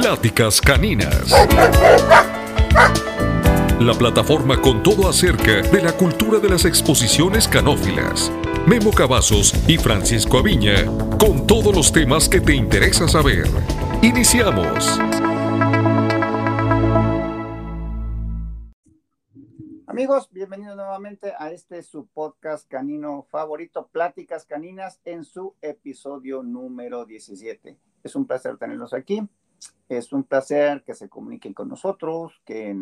Pláticas Caninas. La plataforma con todo acerca de la cultura de las exposiciones canófilas. Memo Cavazos y Francisco Aviña con todos los temas que te interesa saber. Iniciamos. Amigos, bienvenidos nuevamente a este su podcast canino favorito, Pláticas Caninas, en su episodio número 17. Es un placer tenerlos aquí. Es un placer que se comuniquen con nosotros, que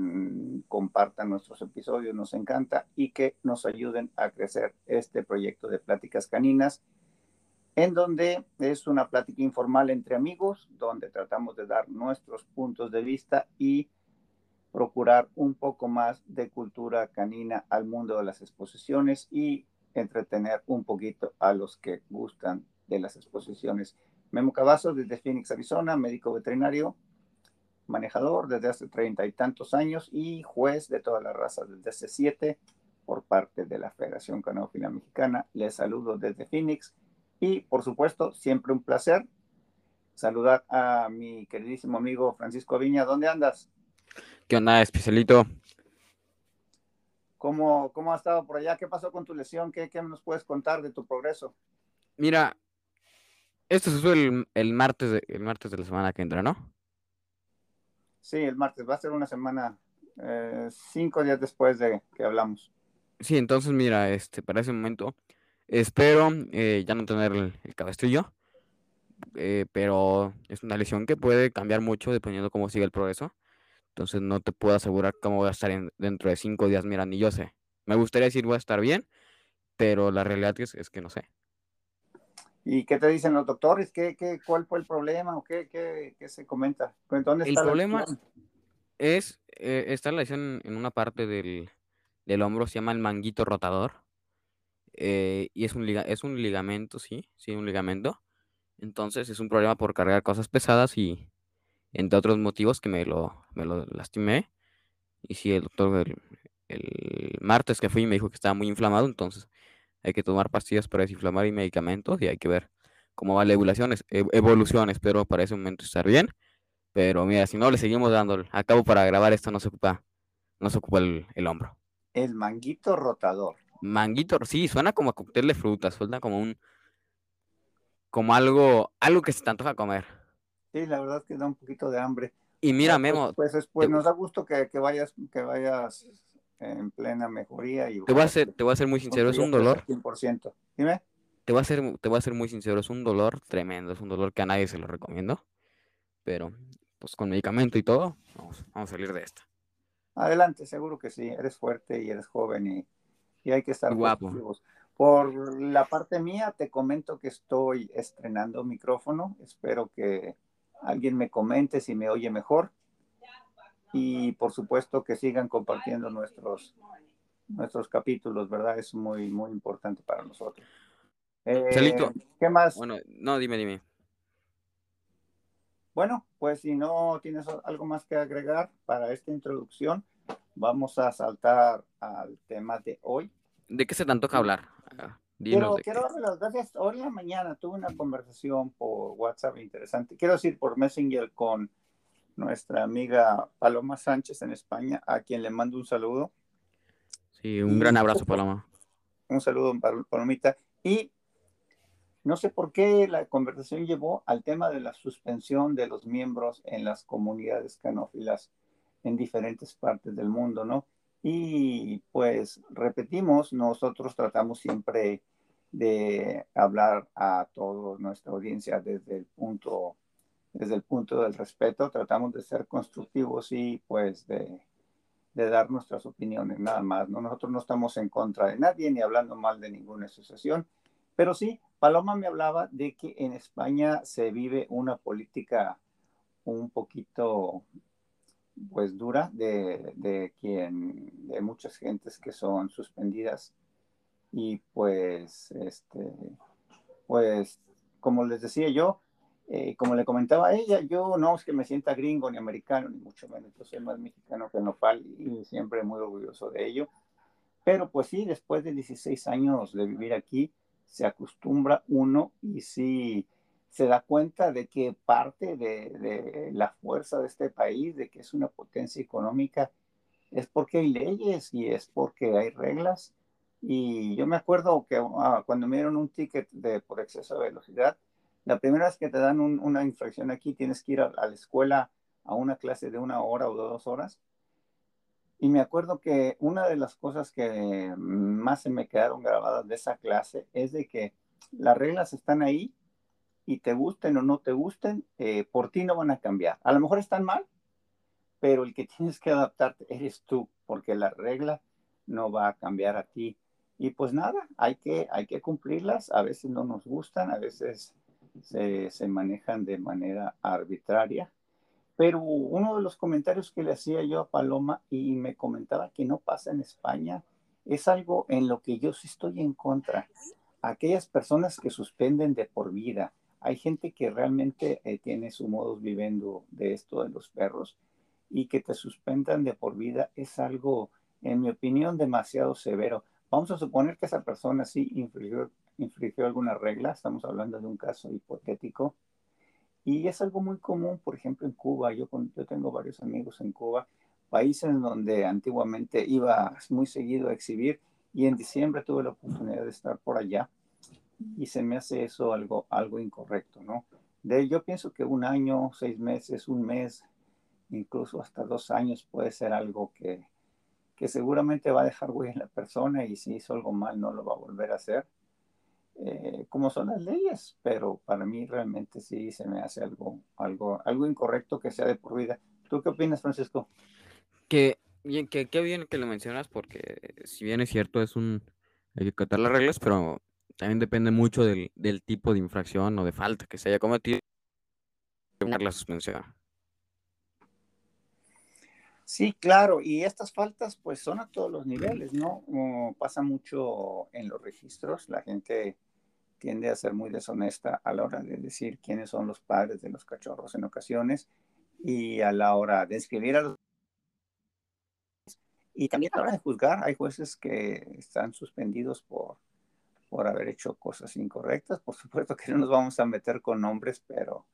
compartan nuestros episodios, nos encanta, y que nos ayuden a crecer este proyecto de Pláticas Caninas, en donde es una plática informal entre amigos, donde tratamos de dar nuestros puntos de vista y procurar un poco más de cultura canina al mundo de las exposiciones y entretener un poquito a los que gustan de las exposiciones. Memo Cavazos desde Phoenix, Arizona, médico veterinario, manejador desde hace treinta y tantos años y juez de todas las razas desde hace siete por parte de la Federación Canófila Mexicana. Les saludo desde Phoenix y por supuesto siempre un placer saludar a mi queridísimo amigo Francisco Viña. ¿Dónde andas? ¿Qué onda, especialito? ¿Cómo, ¿Cómo ha estado por allá? ¿Qué pasó con tu lesión? ¿Qué, ¿Qué, nos puedes contar de tu progreso? Mira, esto se sube el, martes, de, el martes de la semana que entra, ¿no? Sí, el martes. Va a ser una semana, eh, cinco días después de que hablamos. Sí, entonces mira, este, para ese momento espero eh, ya no tener el, cabestrillo, eh, pero es una lesión que puede cambiar mucho dependiendo cómo sigue el progreso. Entonces no te puedo asegurar cómo voy a estar dentro de cinco días. Mira, ni yo sé. Me gustaría decir voy a estar bien, pero la realidad es, que no sé. ¿Y qué te dicen los doctores? ¿Qué, qué, cuál fue el problema o qué, qué, qué se comenta? ¿Dónde está el problema es, eh, está la lesión en una parte del, del, hombro, se llama el manguito rotador. Eh, y es un, liga, es un ligamento, sí, sí, un ligamento. Entonces es un problema por cargar cosas pesadas y, entre otros motivos que me lo, me lo lastimé. Y si el doctor el, martes que fui me dijo que estaba muy inflamado, entonces hay que tomar pastillas para desinflamar y medicamentos y hay que ver cómo va la evolución, evolución. Espero para ese momento estar bien. Pero mira, si no, le seguimos dando. Acabo para grabar esto, no se ocupa, no se ocupa el, el hombro. El manguito rotador. Manguito, sí, suena como a cóctel de frutas, suena como un, como algo, algo que se te antoja comer. Sí, la verdad es que da un poquito de hambre. Y mira, Memo. Pues, pues, pues nos da gusto que, vayas, que vayas en plena mejoría. Y, te, voy a ser, te voy a ser muy sincero, es un dolor. 100%. Dime. Te voy, a ser, te voy a ser muy sincero, es un dolor tremendo, es un dolor que a nadie se lo recomiendo. Pero, pues con medicamento y todo, vamos, vamos a salir de esta. Adelante, seguro que sí. Eres fuerte y eres joven y, y hay que estar guapo. Por la parte mía, te comento que estoy estrenando micrófono. Espero que alguien me comente si me oye mejor. Y por supuesto que sigan compartiendo nuestros, nuestros capítulos, ¿verdad? Es muy, muy importante para nosotros. Eh, ¿Qué más? Bueno, no, dime, dime. Bueno, pues si no tienes algo más que agregar para esta introducción, vamos a saltar al tema de hoy. ¿De qué se tanto que hablar? quiero, quiero darle las gracias. Hoy en la mañana tuve una conversación por WhatsApp interesante. Quiero decir por Messenger con nuestra amiga Paloma Sánchez en España, a quien le mando un saludo. Sí, un gran abrazo, Paloma. Un saludo, Palomita. Y no sé por qué la conversación llevó al tema de la suspensión de los miembros en las comunidades canófilas en diferentes partes del mundo, ¿no? Y pues repetimos, nosotros tratamos siempre de hablar a toda nuestra audiencia desde el punto desde el punto del respeto, tratamos de ser constructivos y pues de, de dar nuestras opiniones, nada más. ¿no? Nosotros no estamos en contra de nadie ni hablando mal de ninguna asociación, pero sí, Paloma me hablaba de que en España se vive una política un poquito pues dura de, de quien, de muchas gentes que son suspendidas y pues, este, pues, como les decía yo, eh, como le comentaba a ella, yo no es que me sienta gringo ni americano, ni mucho menos, yo soy más mexicano que nopal y siempre muy orgulloso de ello, pero pues sí, después de 16 años de vivir aquí, se acostumbra uno y sí se da cuenta de que parte de, la fuerza de este país, de que es una potencia económica, es porque hay leyes y es porque hay reglas. Y yo me acuerdo que ah, cuando me dieron un ticket de, por exceso de velocidad, la primera vez que te dan una infracción aquí, tienes que ir a, la escuela a una clase de una hora o de dos horas. Y me acuerdo que una de las cosas que más se me quedaron grabadas de esa clase es de que las reglas están ahí y te gusten o no te gusten, eh, por ti no van a cambiar. A lo mejor están mal, pero el que tienes que adaptarte eres tú, porque la regla no va a cambiar a ti. Y pues nada, hay que, hay que cumplirlas. A veces no nos gustan, a veces se, manejan de manera arbitraria. Pero uno de los comentarios que le hacía yo a Paloma y me comentaba que no pasa en España es algo en lo que yo sí estoy en contra. Aquellas personas que suspenden de por vida. Hay gente que realmente eh, tiene su modo viviendo de esto de los perros y que te suspendan de por vida es algo, en mi opinión, demasiado severo. Vamos a suponer que esa persona sí infringió, infringió alguna regla, estamos hablando de un caso hipotético, y es algo muy común, por ejemplo, en Cuba. Yo, yo tengo varios amigos en Cuba, países donde antiguamente iba muy seguido a exhibir y en diciembre tuve la oportunidad de estar por allá y se me hace eso algo, algo incorrecto, ¿no? De, yo pienso que un año, seis meses, un mes, incluso hasta dos años puede ser algo que, que seguramente va a dejar huella en la persona y si hizo algo mal no lo va a volver a hacer, eh, como son las leyes, pero para mí realmente sí se me hace algo, algo, algo incorrecto que sea de por vida. ¿Tú qué opinas, Francisco? Que bien, que qué bien que lo mencionas, porque si bien es cierto, es un hay que acatar las reglas, pero también depende mucho del, del tipo de infracción o de falta que se haya cometido la suspensión. Sí, claro, y estas faltas pues son a todos los niveles, ¿no? pasa mucho en los registros, la gente tiende a ser muy deshonesta a la hora de decir quiénes son los padres de los cachorros en ocasiones y a la hora de escribir a los... Y también a la hora de juzgar, hay jueces que están suspendidos por, por haber hecho cosas incorrectas. Por supuesto que no nos vamos a meter con nombres, pero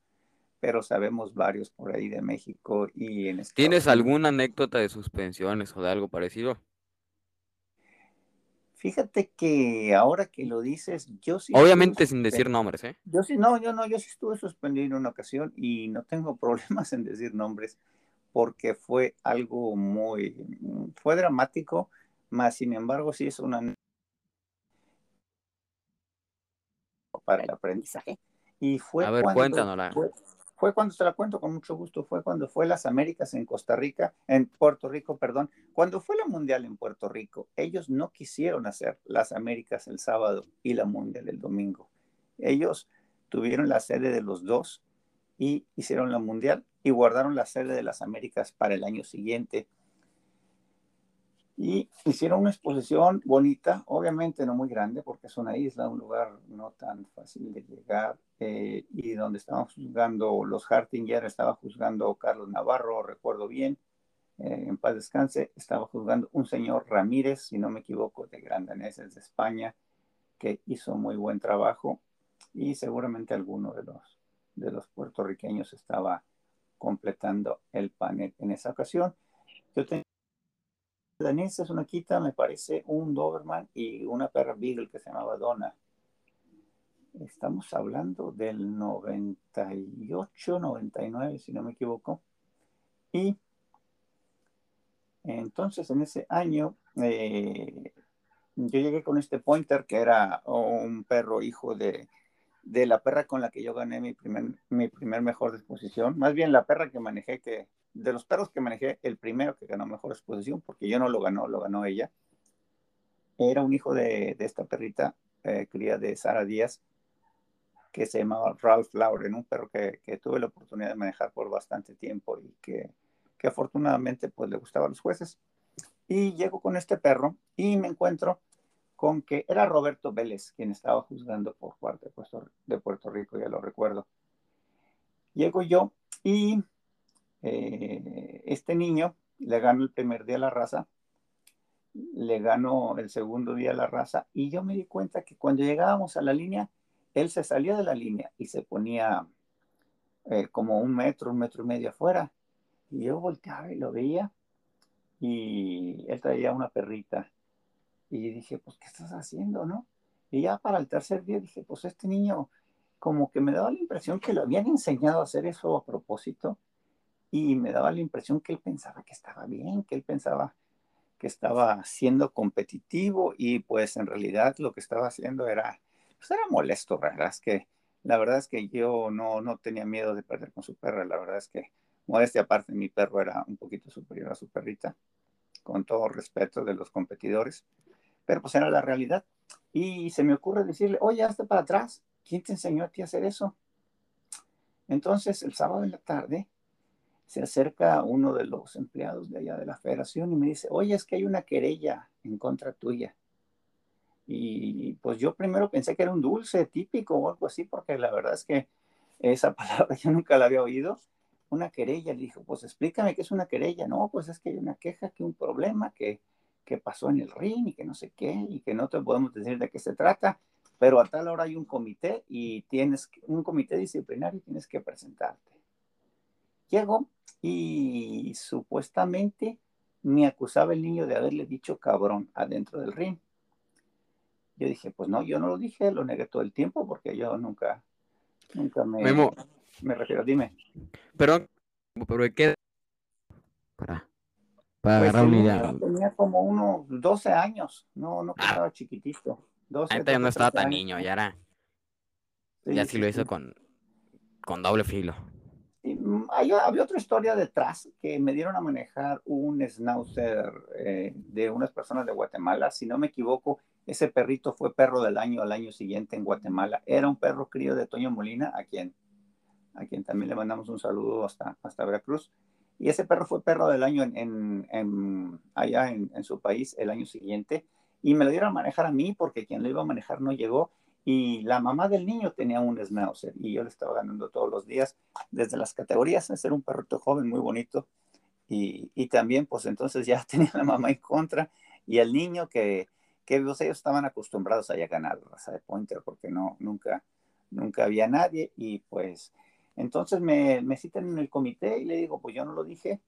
pero sabemos varios por ahí de México y en Estados ¿Tienes alguna anécdota de suspensiones o de algo parecido? Fíjate que ahora que lo dices, yo sí. Obviamente sin decir nombres, ¿eh? Yo sí, no, yo no, yo sí estuve suspendido en una ocasión y no tengo problemas en decir nombres porque fue algo muy, fue dramático, más sin embargo sí es una para el aprendizaje. Y fue A ver, cuéntanosla fue cuando, se la cuento con mucho gusto, fue cuando fue las Américas en Costa Rica, en Puerto Rico, perdón, cuando fue la Mundial en Puerto Rico, ellos no quisieron hacer las Américas el sábado y la Mundial el domingo. Ellos tuvieron la sede de los dos y hicieron la Mundial y guardaron la sede de las Américas para el año siguiente y hicieron una exposición bonita, obviamente no muy grande porque es una isla, un lugar no tan fácil de llegar eh, y donde estaban juzgando los Hartinger, estaba juzgando Carlos Navarro, recuerdo bien, eh, en paz descanse, estaba juzgando un señor Ramírez, si no me equivoco, de Grandaneses de España, que hizo muy buen trabajo y seguramente alguno de los, de los puertorriqueños estaba completando el panel en esa ocasión. Yo tenía danesa es una quita, me parece, un Doberman y una perra Beagle que se llamaba Donna. Estamos hablando del 98, 99, si no me equivoco. Y entonces en ese año eh, yo llegué con este pointer que era un perro hijo de, de, la perra con la que yo gané mi primer, mi primer mejor disposición. Más bien la perra que manejé que de los perros que manejé, el primero que ganó mejor exposición, porque yo no lo ganó, lo ganó ella, era un hijo de, esta perrita, eh, cría de Sara Díaz, que se llamaba Ralph Lauren, un perro que, tuve la oportunidad de manejar por bastante tiempo y que, afortunadamente pues le gustaba a los jueces. Y llego con este perro y me encuentro con que era Roberto Vélez quien estaba juzgando por parte de Puerto Rico, ya lo recuerdo. Llego yo y eh, este niño le ganó el primer día la raza, le ganó el segundo día la raza y yo me di cuenta que cuando llegábamos a la línea, él se salía de la línea y se ponía eh, como un metro, un metro y medio afuera. Y yo volteaba y lo veía y él traía una perrita. Y dije, pues, ¿qué estás haciendo, no? Y ya para el tercer día dije, pues este niño como que me daba la impresión que lo habían enseñado a hacer eso a propósito y me daba la impresión que él pensaba que estaba bien, que él pensaba que estaba siendo competitivo y pues en realidad lo que estaba haciendo era, pues era molesto, ¿verdad? Es que la verdad es que yo no, no tenía miedo de perder con su perra, la verdad es que modestia aparte, mi perro era un poquito superior a su perrita, con todo respeto de los competidores, pero pues era la realidad. Y se me ocurre decirle, oye, hazte para atrás, ¿quién te enseñó a ti a hacer eso? Entonces, el sábado en la tarde, se acerca uno de los empleados de allá de la federación y me dice, oye, es que hay una querella en contra tuya. Y pues yo primero pensé que era un dulce típico o algo así, porque la verdad es que esa palabra yo nunca la había oído. Una querella, le dijo, pues explícame qué es una querella. No, pues es que hay una queja, que un problema, que, que pasó en el ring y que no sé qué, y que no te podemos decir de qué se trata, pero a tal hora hay un comité y tienes un comité disciplinario y tienes que presentarte. Llego y supuestamente me acusaba el niño de haberle dicho cabrón adentro del ring. Yo dije, pues no, yo no lo dije, lo negué todo el tiempo porque yo nunca, nunca me, me refiero, dime. Pero, pero ¿qué? Para, para pues agarrar una idea. Tenía como unos 12 años, no, no ah. estaba chiquitito. 12, ya no estaba tan niño, ya era. ya sí, lo hizo con, con doble filo. Mm, había otra historia detrás que me dieron a manejar un schnauzer eh, de unas personas de Guatemala. Si no me equivoco, ese perrito fue perro del año al año siguiente en Guatemala. Era un perro crío de Toño Molina, a quien, a quien también le mandamos un saludo hasta, hasta Veracruz. Y ese perro fue perro del año en, en, allá en, en, su país el año siguiente. Y me lo dieron a manejar a mí porque quien lo iba a manejar no llegó. Y la mamá del niño tenía un schnauzer y yo le estaba ganando todos los días desde las categorías, ser un perrito joven muy bonito. Y, y, también, pues entonces ya tenía la mamá en contra y el niño que, que ellos estaban acostumbrados a ganar raza de pointer porque no, nunca, nunca había nadie y pues entonces me, me citan en el comité y le digo, pues yo no lo dije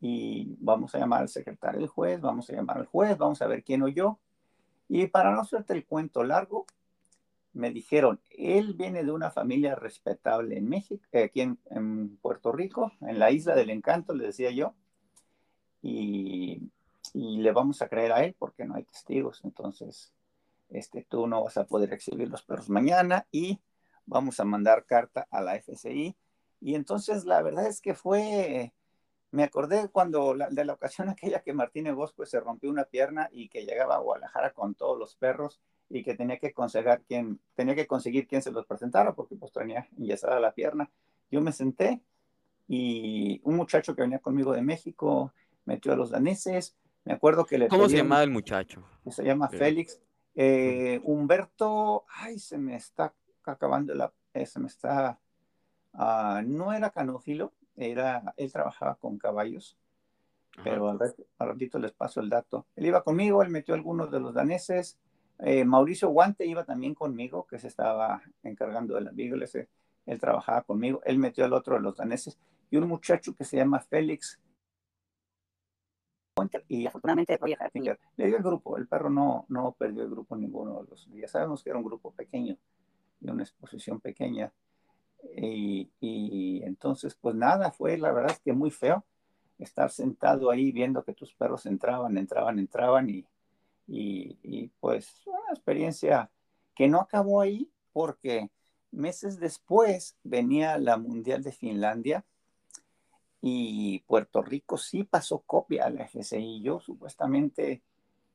y vamos a llamar al secretario del juez, vamos a llamar al juez, vamos a ver quién oyó. Y para no hacerte el cuento largo, me dijeron, él viene de una familia respetable en México, eh, aquí en, en, Puerto Rico, en la isla del encanto, le decía yo, y, y, le vamos a creer a él porque no hay testigos, entonces este, tú no vas a poder exhibir los perros mañana y vamos a mandar carta a la FCI. Y entonces la verdad es que fue, me acordé cuando de la ocasión aquella que Martínez Bosco se rompió una pierna y que llegaba a Guadalajara con todos los perros y que tenía que conseguir quién, tenía que conseguir quién se los presentara porque pues tenía enyesada la pierna. Yo me senté y un muchacho que venía conmigo de México metió a los daneses. Me acuerdo que le... ¿Cómo se llamaba el muchacho? Se llama Félix. Eh, Humberto, ay, se me está acabando la... Eh, se me está... Uh, no era canófilo, era, él trabajaba con caballos, pero al, ratito les paso el dato. Él iba conmigo, él metió algunos de los daneses, eh, Mauricio Guante iba también conmigo, que se estaba encargando de la Beagle, él trabajaba conmigo, él metió al otro de los daneses, y un muchacho que se llama Félix. Y afortunadamente le dio el grupo, el perro no, no perdió el grupo ninguno de los días. Sabemos que era un grupo pequeño y una exposición pequeña. Y, y entonces, pues nada, fue la verdad es que muy feo estar sentado ahí viendo que tus perros entraban, entraban, entraban y, y, pues una experiencia que no acabó ahí porque meses después venía la Mundial de Finlandia y Puerto Rico sí pasó copia a la FCI. Yo supuestamente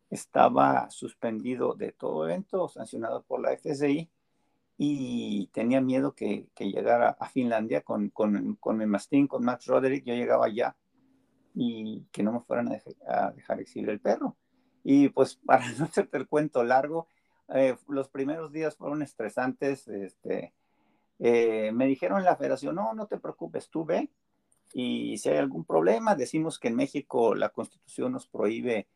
estaba suspendido de todo evento, sancionado por la FCI, y tenía miedo que, que llegara a Finlandia con, con, con con Max Roderick. Yo llegaba allá y que no me fueran a, a dejar exhibir el perro. Y pues para no hacerte el cuento largo, eh, los primeros días fueron estresantes. Este, eh, me dijeron en la federación, no, no te preocupes, tú ve. Y si hay algún problema, decimos que en México la constitución nos prohíbe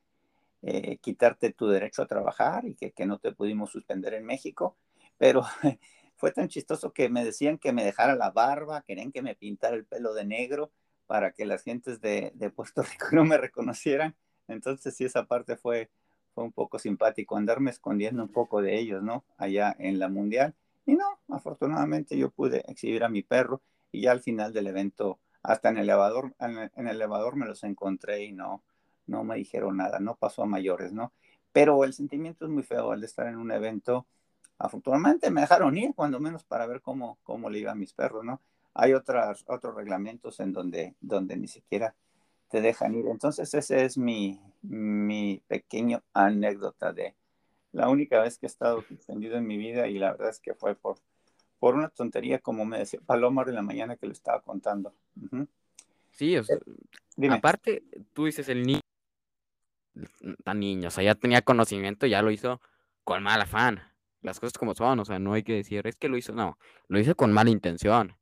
eh, quitarte tu derecho a trabajar y que, que, no te pudimos suspender en México. pero fue tan chistoso que me decían que me dejara la barba, querían que me pintara el pelo de negro para que las gentes de, de Puerto Rico no me reconocieran. Entonces sí, esa parte fue, fue un poco simpático, andarme escondiendo un poco de ellos, ¿no? Allá en la mundial. Y no, afortunadamente yo pude exhibir a mi perro y ya al final del evento, hasta en el elevador, en el, elevador me los encontré y no, no me dijeron nada, no pasó a mayores, ¿no? Pero el sentimiento es muy feo al estar en un evento. Afortunadamente me dejaron ir, cuando menos para ver cómo, cómo le iba a mis perros, ¿no? Hay otras, otros reglamentos en donde, donde ni siquiera te dejan ir. Entonces, ese es mi, mi pequeño anécdota de la única vez que he estado suspendido en mi vida y la verdad es que fue por, por una tontería, como me decía Paloma de la mañana que le estaba contando. Sí, o sea, eh, aparte, tú dices el niño, tan niño, o sea, ya tenía conocimiento, ya lo hizo con mal afán. Las cosas como son, o sea, no hay que decir, es que lo hizo, no, lo hizo con mala intención.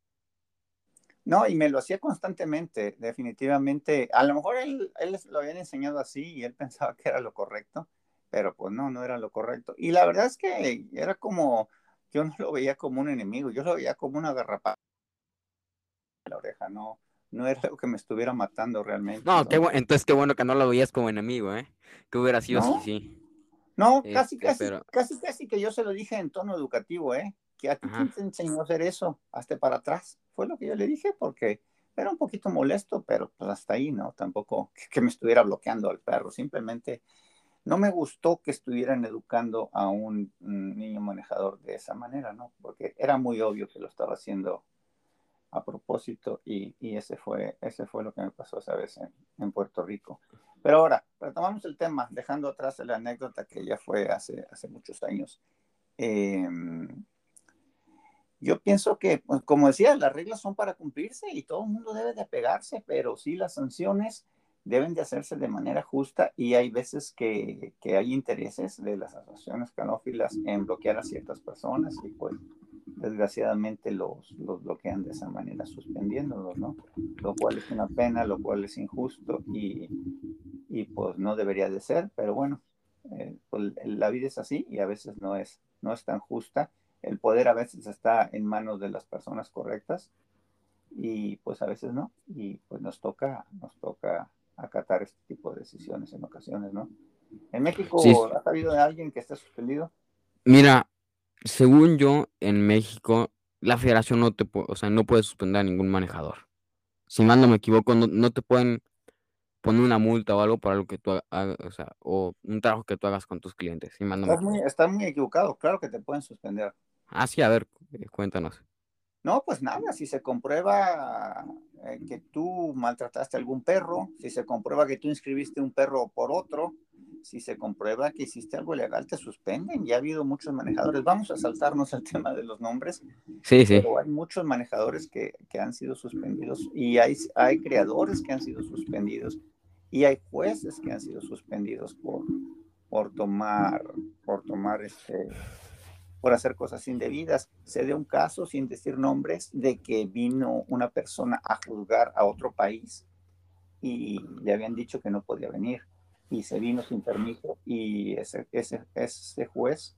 No, y me lo hacía constantemente, definitivamente. A lo mejor él, él lo habían enseñado así y él pensaba que era lo correcto, pero pues no, no era lo correcto. Y la verdad es que era como, yo no lo veía como un enemigo, yo lo veía como una garrapata en la oreja, no, no era algo que me estuviera matando realmente. No, Qué bueno, entonces qué bueno que no lo veías como enemigo, ¿eh? Que hubiera sido así, sí. No, casi, este, casi, casi, casi que yo se lo dije en tono educativo, ¿eh? Que a ti te enseñó a hacer eso, hasta para atrás fue lo que yo le dije porque era un poquito molesto, pero pues hasta ahí, ¿no? Tampoco que, me estuviera bloqueando al perro, simplemente no me gustó que estuvieran educando a un, niño manejador de esa manera, ¿no? Porque era muy obvio que lo estaba haciendo a propósito y, ese, fue, ese fue lo que me pasó esa vez en, Puerto Rico. Pero ahora, retomamos el tema, dejando atrás la anécdota que ya fue hace, hace muchos años. Eh, yo pienso que, pues, como decía, las reglas son para cumplirse y todo el mundo debe de apegarse, pero sí las sanciones deben de hacerse de manera justa y hay veces que, que hay intereses de las asociaciones canófilas en bloquear a ciertas personas y pues desgraciadamente los, los bloquean de esa manera, suspendiéndolos, ¿no? Lo cual es una pena, lo cual es injusto y, y pues no debería de ser, pero bueno, eh, pues, la vida es así y a veces no es, no es tan justa el poder a veces está en manos de las personas correctas y pues a veces no. Y pues nos toca, nos toca acatar este tipo de decisiones en ocasiones, ¿no? ¿En México ha sabido de alguien que esté suspendido? Mira, según yo, en México, la federación no te puede, o sea, no puede suspender a ningún manejador. Si mal no me equivoco, no, te pueden poner una multa o algo por algo que tú hagas, o sea, o un trabajo que tú hagas con tus clientes. Si estás, muy, estás muy equivocado, claro que te pueden suspender. Ah, sí, a ver, eh, cuéntanos. No, pues nada, si se comprueba eh, que tú maltrataste a algún perro, si se comprueba que tú inscribiste un perro por otro, si se comprueba que hiciste algo ilegal, te suspenden. Ya ha habido muchos manejadores. Vamos a saltarnos el tema de los nombres. Sí, sí. Pero hay muchos manejadores que, que han sido suspendidos y hay, hay creadores que han sido suspendidos y hay jueces que han sido suspendidos por, por tomar, por tomar este, por hacer cosas indebidas. Se dio un caso, sin decir nombres, de que vino una persona a juzgar a otro país y le habían dicho que no podía venir y se vino sin permiso y ese, ese, ese juez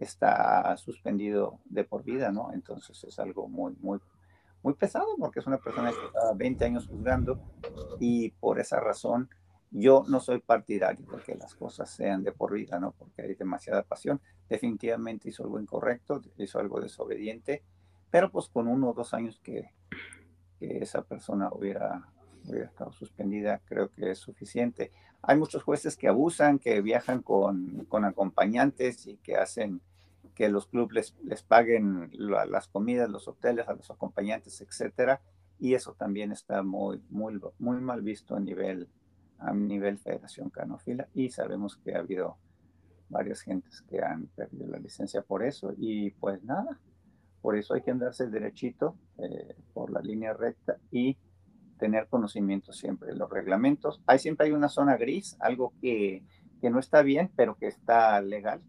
está suspendido de por vida, ¿no? Entonces es algo muy, muy, muy pesado porque es una persona que está 20 años juzgando y por esa razón yo no soy partidario de que las cosas sean de por vida, ¿no? Porque hay demasiada pasión. Definitivamente hizo algo incorrecto, hizo algo desobediente, pero pues con uno o dos años que, esa persona hubiera, estado suspendida, creo que es suficiente. Hay muchos jueces que abusan, que viajan con, acompañantes y que hacen que los clubes les, paguen las comidas, los hoteles a los acompañantes, etcétera, y eso también está muy, muy mal visto a nivel a nivel Federación Canófila y sabemos que ha habido varias gentes que han perdido la licencia por eso y pues nada, por eso hay que andarse derechito eh, por la línea recta y tener conocimiento siempre de los reglamentos. Hay siempre hay una zona gris, algo que, que no está bien, pero que está legal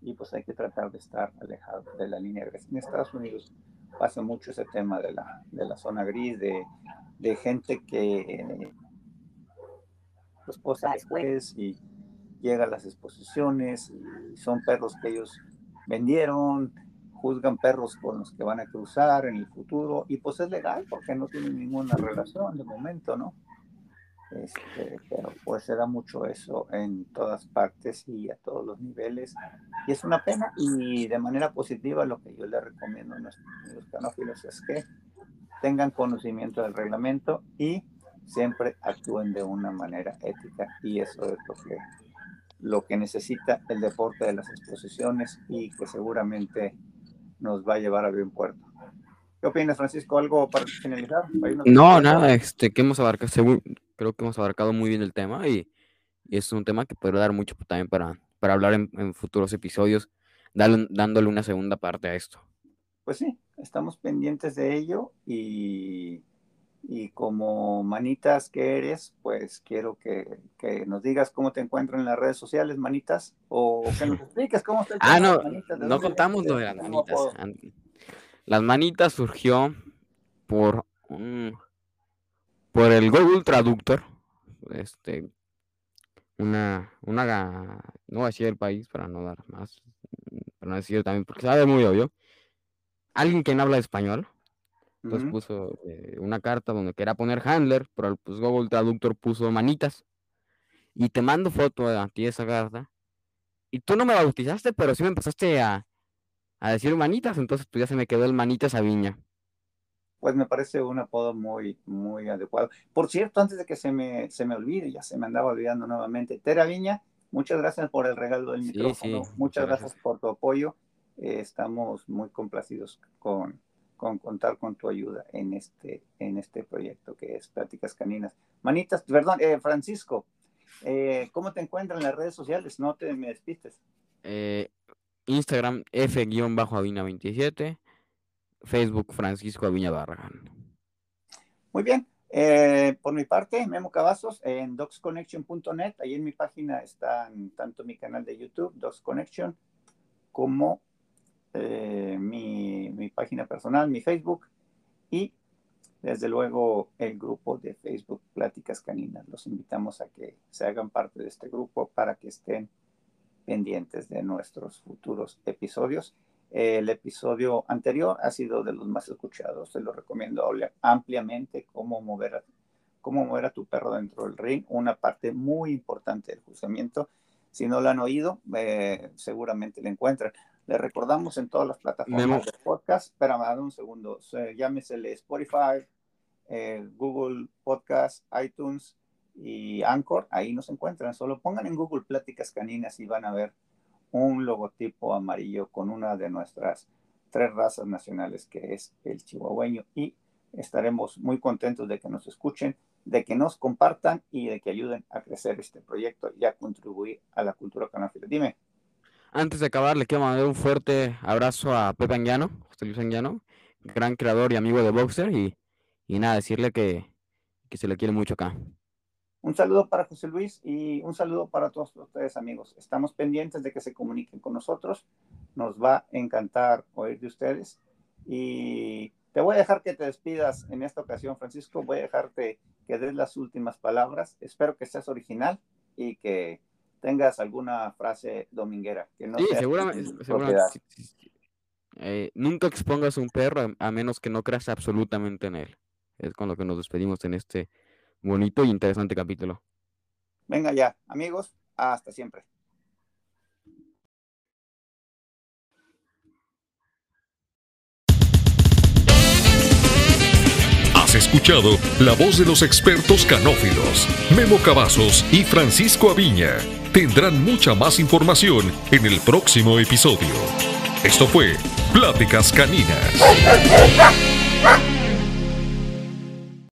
y pues hay que tratar de estar alejado de la línea gris. En Estados Unidos pasa mucho ese tema de la, de la zona gris, de, de gente que esposa después y llega a las exposiciones y son perros que ellos vendieron juzgan perros con los que van a cruzar en el futuro y pues es legal porque no tienen ninguna relación de momento, ¿no? Este, pero pues se da mucho eso en todas partes y a todos los niveles y es una pena y de manera positiva lo que yo le recomiendo a nuestros canófilos es que tengan conocimiento del reglamento y siempre actúen de una manera ética y eso es lo que lo que necesita el deporte de las exposiciones y que seguramente nos va a llevar a buen puerto. ¿Qué opinas, Francisco? ¿Algo para finalizar? No, nada, este, que hemos abarcado, creo que hemos abarcado muy bien el tema y, es un tema que puede dar mucho también para, para hablar en, futuros episodios, dándole una segunda parte a esto. Pues sí, estamos pendientes de ello y y como manitas que eres, pues quiero que, nos digas cómo te encuentran en las redes sociales, manitas, o que nos expliques cómo está Ah, no, no contamos lo de las manitas. Las manitas surgió por por el Google Traductor, este, una, una, no voy a decir el país para no dar más, para no decir también, porque sabe muy obvio, alguien que no habla español, entonces puso eh, una carta donde quería poner handler, pero pues Google Traductor puso manitas. Y te mando foto a ti esa carta. Y tú no me bautizaste, pero sí me empezaste a, decir manitas, entonces pues ya se me quedó el manitas a viña. Pues me parece un apodo muy, muy adecuado. Por cierto, antes de que se me, se me olvide, ya se me andaba olvidando nuevamente, Tera Viña, muchas gracias por el regalo del micrófono, muchas gracias. por tu apoyo. Eh, estamos muy complacidos con, con contar con tu ayuda en este, en este proyecto que es Pláticas Caninas. Manitas, perdón, eh, Francisco, eh, ¿cómo te encuentran en las redes sociales? No te me despistes. Eh, Instagram F-Avina27, Facebook Francisco Aviña Barragán. Muy bien. por mi parte, Memo Cavazos en docsconnection.net. Ahí en mi página están tanto mi canal de YouTube, Docs Connection, como eh, mi, mi, página personal, mi Facebook y desde luego el grupo de Facebook Pláticas Caninas. Los invitamos a que se hagan parte de este grupo para que estén pendientes de nuestros futuros episodios. El episodio anterior ha sido de los más escuchados, se lo recomiendo ampliamente cómo mover a, cómo mover a tu perro dentro del ring, una parte muy importante del juzgamiento. Si no lo han oído, eh, seguramente lo encuentran. Le recordamos en todas las plataformas de podcast. Espérame, dame un segundo. llámesele Spotify, eh, Google Podcast, iTunes y Anchor. Ahí nos encuentran. Solo pongan en Google Pláticas Caninas y van a ver un logotipo amarillo con una de nuestras tres razas nacionales que es el chihuahueño y estaremos muy contentos de que nos escuchen, de que nos compartan y de que ayuden a crecer este proyecto y a contribuir a la cultura canófila. Dime. Antes de acabar, le quiero mandar un fuerte abrazo a Pepe Anguiano, José Luis Anguiano, gran creador y amigo de Boxer, y, nada, decirle que, se le quiere mucho acá. Un saludo para José Luis y un saludo para todos ustedes, amigos. Estamos pendientes de que se comuniquen con nosotros. Nos va a encantar oír de ustedes. Y te voy a dejar que te despidas en esta ocasión, Francisco. Voy a dejarte que des las últimas palabras. Espero que seas original y que tengas alguna frase dominguera. Que no sí, seguramente. Eh, nunca expongas un perro a, menos que no creas absolutamente en él. Es con lo que nos despedimos en este bonito y interesante capítulo. Venga ya, amigos, hasta siempre. Has escuchado la voz de los expertos canófilos, Memo Cavazos y Francisco Aviña tendrán mucha más información en el próximo episodio. Esto fue Pláticas Caninas.